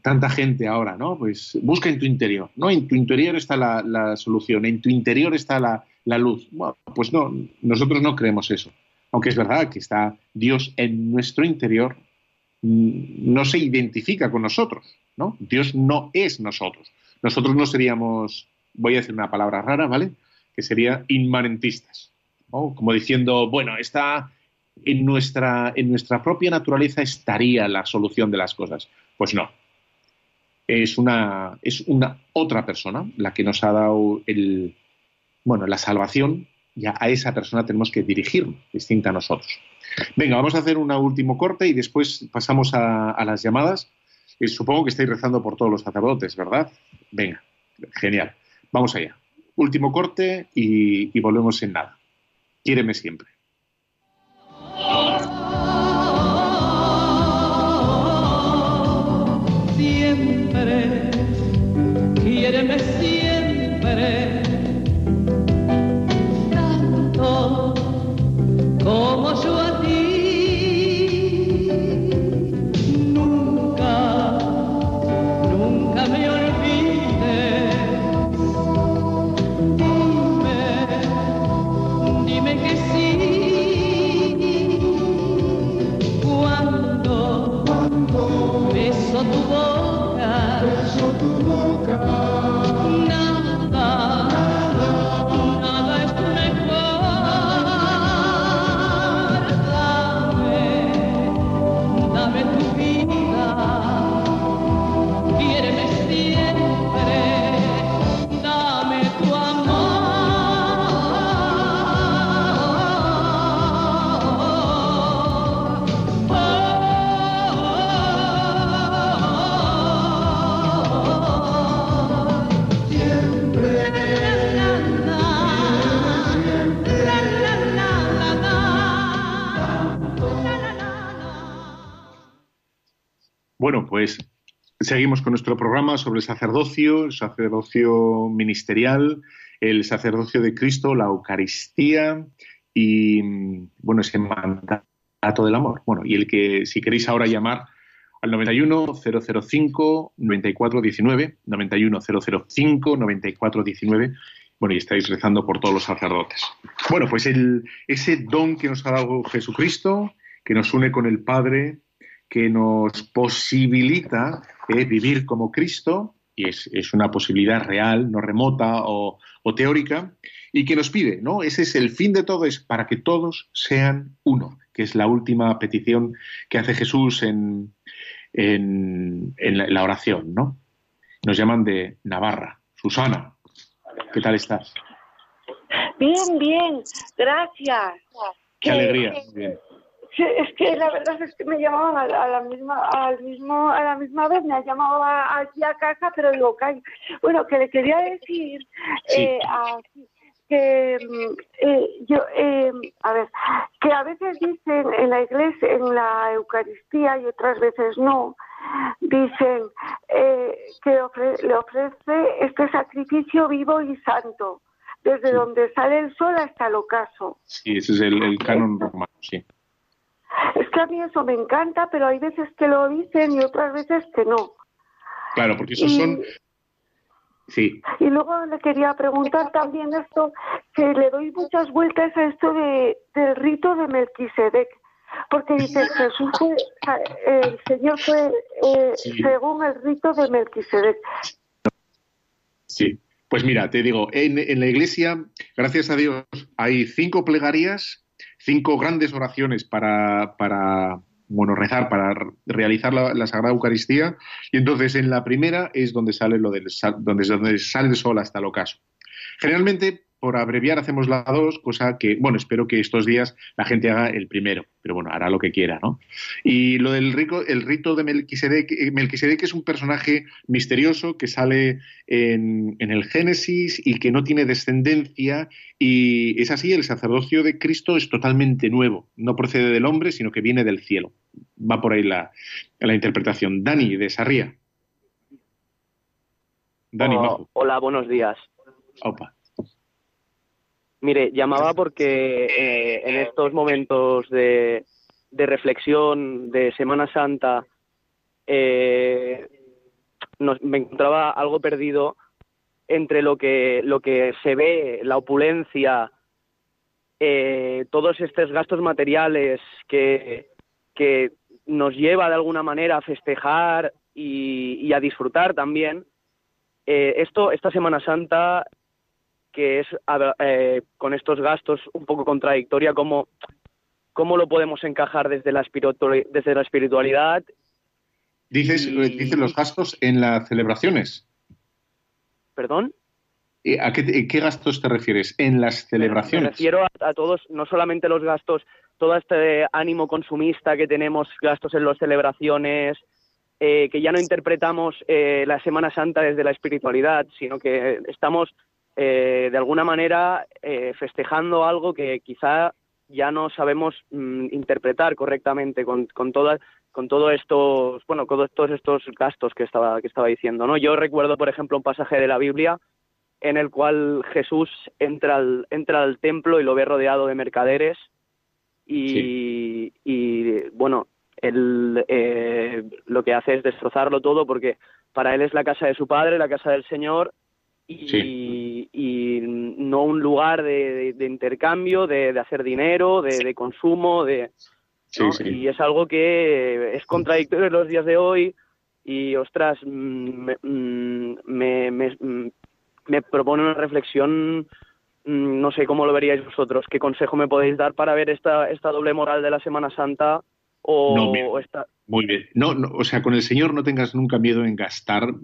A: tanta gente ahora, ¿no? Pues busca en tu interior, ¿no? En tu interior está la, solución, en tu interior está la, la luz. Bueno, pues no, nosotros no creemos eso. Aunque es verdad que está Dios en nuestro interior, no se identifica con nosotros, ¿no? Dios no es nosotros. Nosotros no seríamos, voy a decir una palabra rara, ¿vale? Que sería inmanentistas, Como diciendo, bueno, está en nuestra, en nuestra propia naturaleza estaría la solución de las cosas. Pues no. Es una, es una otra persona la que nos ha dado el, bueno, la salvación y a esa persona tenemos que dirigirnos, distinta a nosotros. Venga, vamos a hacer un último corte y después pasamos a, las llamadas. Y supongo que estáis rezando por todos los sacerdotes, ¿verdad? Venga, genial. Vamos allá. Último corte y, volvemos en nada. Siempre.
B: Siempre,
A: seguimos con nuestro programa sobre el sacerdocio, el sacerdocio ministerial, el sacerdocio de Cristo, la Eucaristía y, bueno, ese mandato del amor. Bueno, y el que, si queréis ahora llamar al 91 005 9419, 91 005 9419, bueno, y estáis rezando por todos los sacerdotes. Bueno, pues el, ese don que nos ha dado Jesucristo, que nos une con el Padre, que nos posibilita eh, vivir como Cristo, y es, una posibilidad real, no remota o, teórica, y que nos pide, ¿no? Ese es el fin de todo, es para que todos sean uno, que es la última petición que hace Jesús en, en, la, oración, ¿no? Nos llaman de Navarra. Susana, ¿qué tal estás?
C: Bien, bien, gracias.
A: Qué alegría.
C: bien es que la verdad es que me llamaban a, la misma al mismo a la misma vez me ha llamado aquí a casa pero digo bueno que le quería decir eh, que mm, eh, yo eh, a ver que a veces dicen en la iglesia en la Eucaristía y otras veces no dicen que le ofrece este sacrificio vivo y santo desde donde sale el sol hasta el ocaso.
A: Sí ese es el, el canon romano sí
C: es que a mí eso me encanta, pero hay veces que lo dicen y otras veces que no.
A: Claro, porque esos son... Sí.
C: Y luego le quería preguntar también esto, que le doy muchas vueltas a esto de, del rito de Melquisedec, porque dice Jesús fue, el Señor fue eh, según el rito de Melquisedec.
A: Sí, pues mira, te digo, en, en la iglesia, gracias a Dios, hay cinco plegarias cinco grandes oraciones para, para bueno, rezar, para realizar la, Sagrada Eucaristía. Y entonces en la primera es donde sale lo del donde, donde sale el sol hasta el ocaso. Generalmente por abreviar hacemos la dos, cosa que, bueno, espero que estos días la gente haga el primero, pero bueno, hará lo que quiera, ¿no? Y lo del rico, el rito de Melquisedec, eh, Melquisedec es un personaje misterioso que sale en, en, el Génesis y que no tiene descendencia y es así, el sacerdocio de Cristo es totalmente nuevo, no procede del hombre, sino que viene del cielo. Va por ahí la, la interpretación. Dani, de Sarría.
D: Dani, oh, Hola, buenos días.
A: Opa.
D: Mire, llamaba porque eh, en estos momentos de, reflexión de Semana Santa eh, me encontraba algo perdido entre lo que, lo que se ve, la opulencia, eh, todos estos gastos materiales que, que nos lleva de alguna manera a festejar y, a disfrutar también. esto, esta Semana Santa que es eh, con estos gastos un poco contradictoria, cómo, cómo lo podemos encajar desde la, desde la espiritualidad.
A: Dices, dices los gastos en las celebraciones.
D: ¿Perdón?
A: ¿A qué, qué, gastos te refieres? En las celebraciones.
D: Me refiero a, todos, no solamente los gastos, todo este ánimo consumista que tenemos, gastos en las celebraciones, eh, que ya no interpretamos eh, la Semana Santa desde la espiritualidad, sino que estamos eh, de alguna manera eh, festejando algo que quizá ya no sabemos mm, interpretar correctamente con, con todas con todo estos bueno con todos estos gastos que estaba que estaba diciendo no yo recuerdo por ejemplo un pasaje de la Biblia en el cual Jesús entra al entra al templo y lo ve rodeado de mercaderes y, y bueno él eh, lo que hace es destrozarlo todo porque para él es la casa de su padre la casa del Señor y, no un lugar de, intercambio, de, hacer dinero, de, consumo, de y es algo que es contradictorio en los días de hoy y ostras mm, mm, me, me, mm, me, propone una reflexión no sé cómo lo veríais vosotros qué consejo me podéis dar para ver esta esta doble moral de la Semana Santa o, esta
A: muy bien. No, o sea, con el Señor no tengas nunca miedo en gastar,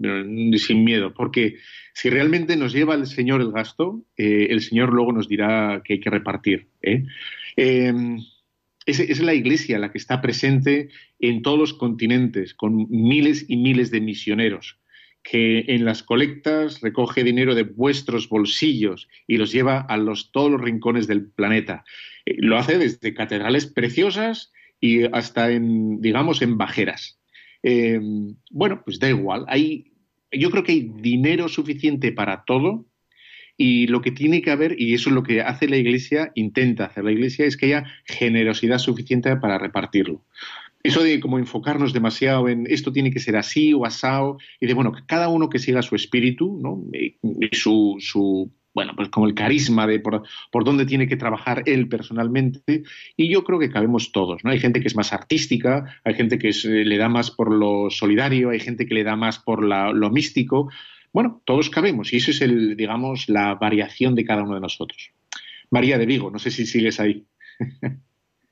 A: sin miedo, porque si realmente nos lleva el Señor el gasto, eh, el Señor luego nos dirá que hay que repartir. ¿eh? Em, es, la Iglesia la que está presente en todos los continentes, con miles y miles de misioneros, que en las colectas recoge dinero de vuestros bolsillos y los lleva a los, todos los rincones del planeta. Eh, lo hace desde catedrales preciosas y hasta en, digamos, en bajeras. eh, bueno, pues da igual. Hay, yo creo que hay dinero suficiente para todo y lo que tiene que haber, y eso es lo que hace la Iglesia, intenta hacer la Iglesia, es que haya generosidad suficiente para repartirlo. Eso de como enfocarnos demasiado en esto tiene que ser así o asado, y de bueno, cada uno que siga su espíritu, ¿no? Y su, su bueno, pues como el carisma de por, dónde tiene que trabajar él personalmente. Y yo creo que cabemos todos, ¿no? Hay gente que es más artística, hay gente que le da más por lo solidario, hay gente que le da más por lo místico. Bueno, todos cabemos y eso es el, digamos, la variación de cada uno de nosotros. María de Vigo, no sé si sigues ahí.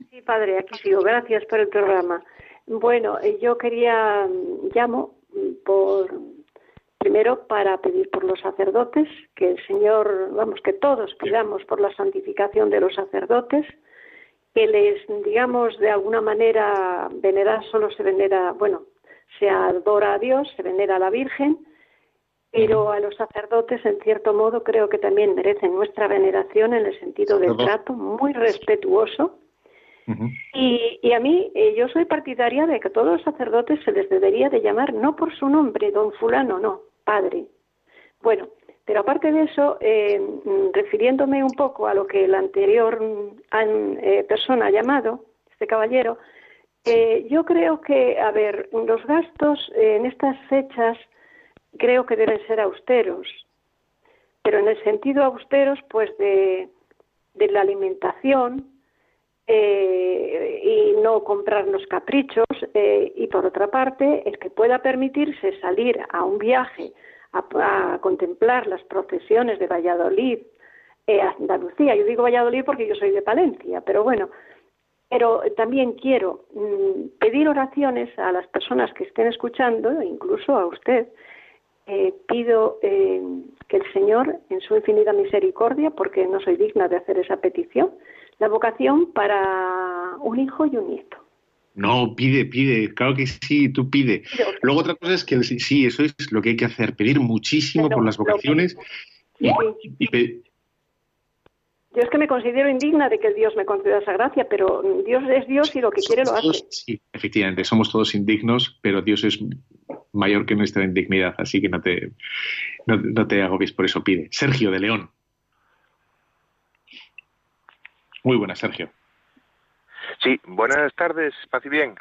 C: Sí, padre, aquí sigo. Gracias por el programa. Bueno, eh, yo quería, mm, llamo mm, por Primero, para pedir por los sacerdotes, que el Señor, vamos, que todos pidamos por la santificación de los sacerdotes, que les, digamos, de alguna manera, venerar solo se venera, bueno, se adora a Dios, se venera a la Virgen, pero a los sacerdotes, en cierto modo, creo que también merecen nuestra veneración en el sentido del trato muy respetuoso. y, y, a mí, eh, yo soy partidaria de que a todos los sacerdotes se les debería de llamar no por su nombre, don fulano, no, padre. Bueno, pero aparte de eso, eh, refiriéndome un poco a lo que la anterior eh, persona ha llamado, este caballero, eh, yo creo que, a ver, los gastos en estas fechas creo que deben ser austeros, pero en el sentido austeros, pues de, de la alimentación, y no comprarnos caprichos y por otra parte el que pueda permitirse salir a un viaje a, contemplar las procesiones de Valladolid, eh, Andalucía. Yo digo Valladolid porque yo soy de Palencia, pero bueno, pero también quiero mm, pedir oraciones a las personas que estén escuchando, incluso a usted. Eh, pido eh, que el Señor, en su infinita misericordia, porque no soy digna de hacer esa petición, la vocación para un hijo y un nieto.
A: No, pide, pide, claro que sí, tú pide. Luego otra cosa es que sí, eso es lo que hay que hacer, pedir muchísimo por las vocaciones y,
C: Yo es que me considero indigna de que Dios me conceda esa gracia, pero Dios es Dios y lo que quiere lo hace.
A: Sí, efectivamente, somos todos indignos, pero Dios es mayor que nuestra indignidad, así que no te, no, no te agobies por eso, pide. Sergio de León. Muy buena, Sergio.
E: Sí, buenas tardes, paz y bien.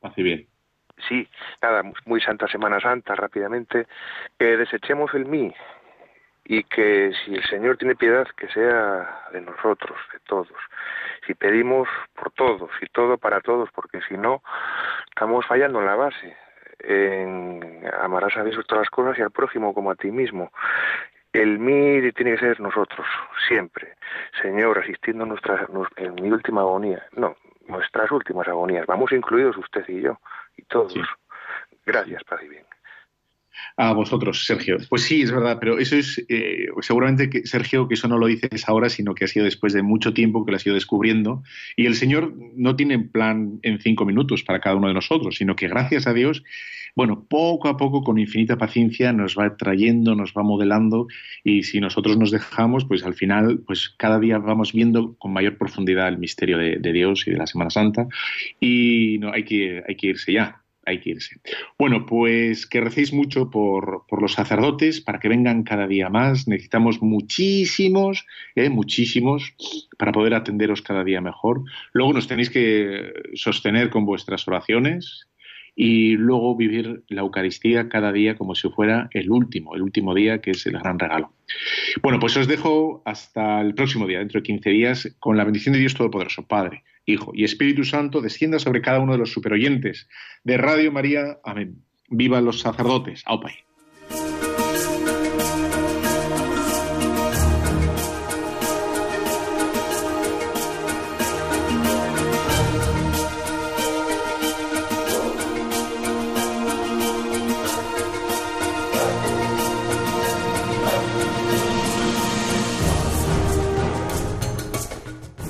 A: Paz y bien.
E: Sí, nada, muy Santa Semana Santa, rápidamente. Que desechemos el mí y que si el Señor tiene piedad, que sea de nosotros, de todos. Si pedimos por todos y todo para todos, porque si no, estamos fallando en la base. En amarás a Dios todas las cosas y al prójimo como a ti mismo. El mí tiene que ser nosotros, siempre. Señor, asistiendo nuestra, en mi última agonía. No, nuestras últimas agonías. Vamos incluidos usted y yo, y todos. Gracias, Padre bien.
A: A vosotros, Sergio. Pues sí, es verdad, pero eso es eh, seguramente que Sergio, que eso no lo dices ahora, sino que ha sido después de mucho tiempo que lo has ido descubriendo. Y el Señor no tiene plan en cinco minutos para cada uno de nosotros, sino que gracias a Dios bueno, poco a poco, con infinita paciencia, nos va trayendo, nos va modelando y si nosotros nos dejamos, pues al final, pues cada día vamos viendo con mayor profundidad el misterio de, Dios y de la Semana Santa y no hay que, hay que irse ya, hay que irse. Bueno, pues que recéis mucho por, por, los sacerdotes para que vengan cada día más. Necesitamos muchísimos, eh, muchísimos, para poder atenderos cada día mejor. Luego nos tenéis que sostener con vuestras oraciones y luego vivir la Eucaristía cada día como si fuera el último, el último día que es el gran regalo. Bueno, pues os dejo hasta el próximo día, dentro de 15 días, con la bendición de Dios Todopoderoso, Padre, Hijo y Espíritu Santo, descienda sobre cada uno de los superoyentes de Radio María. Amén. Viva los sacerdotes. Aupai.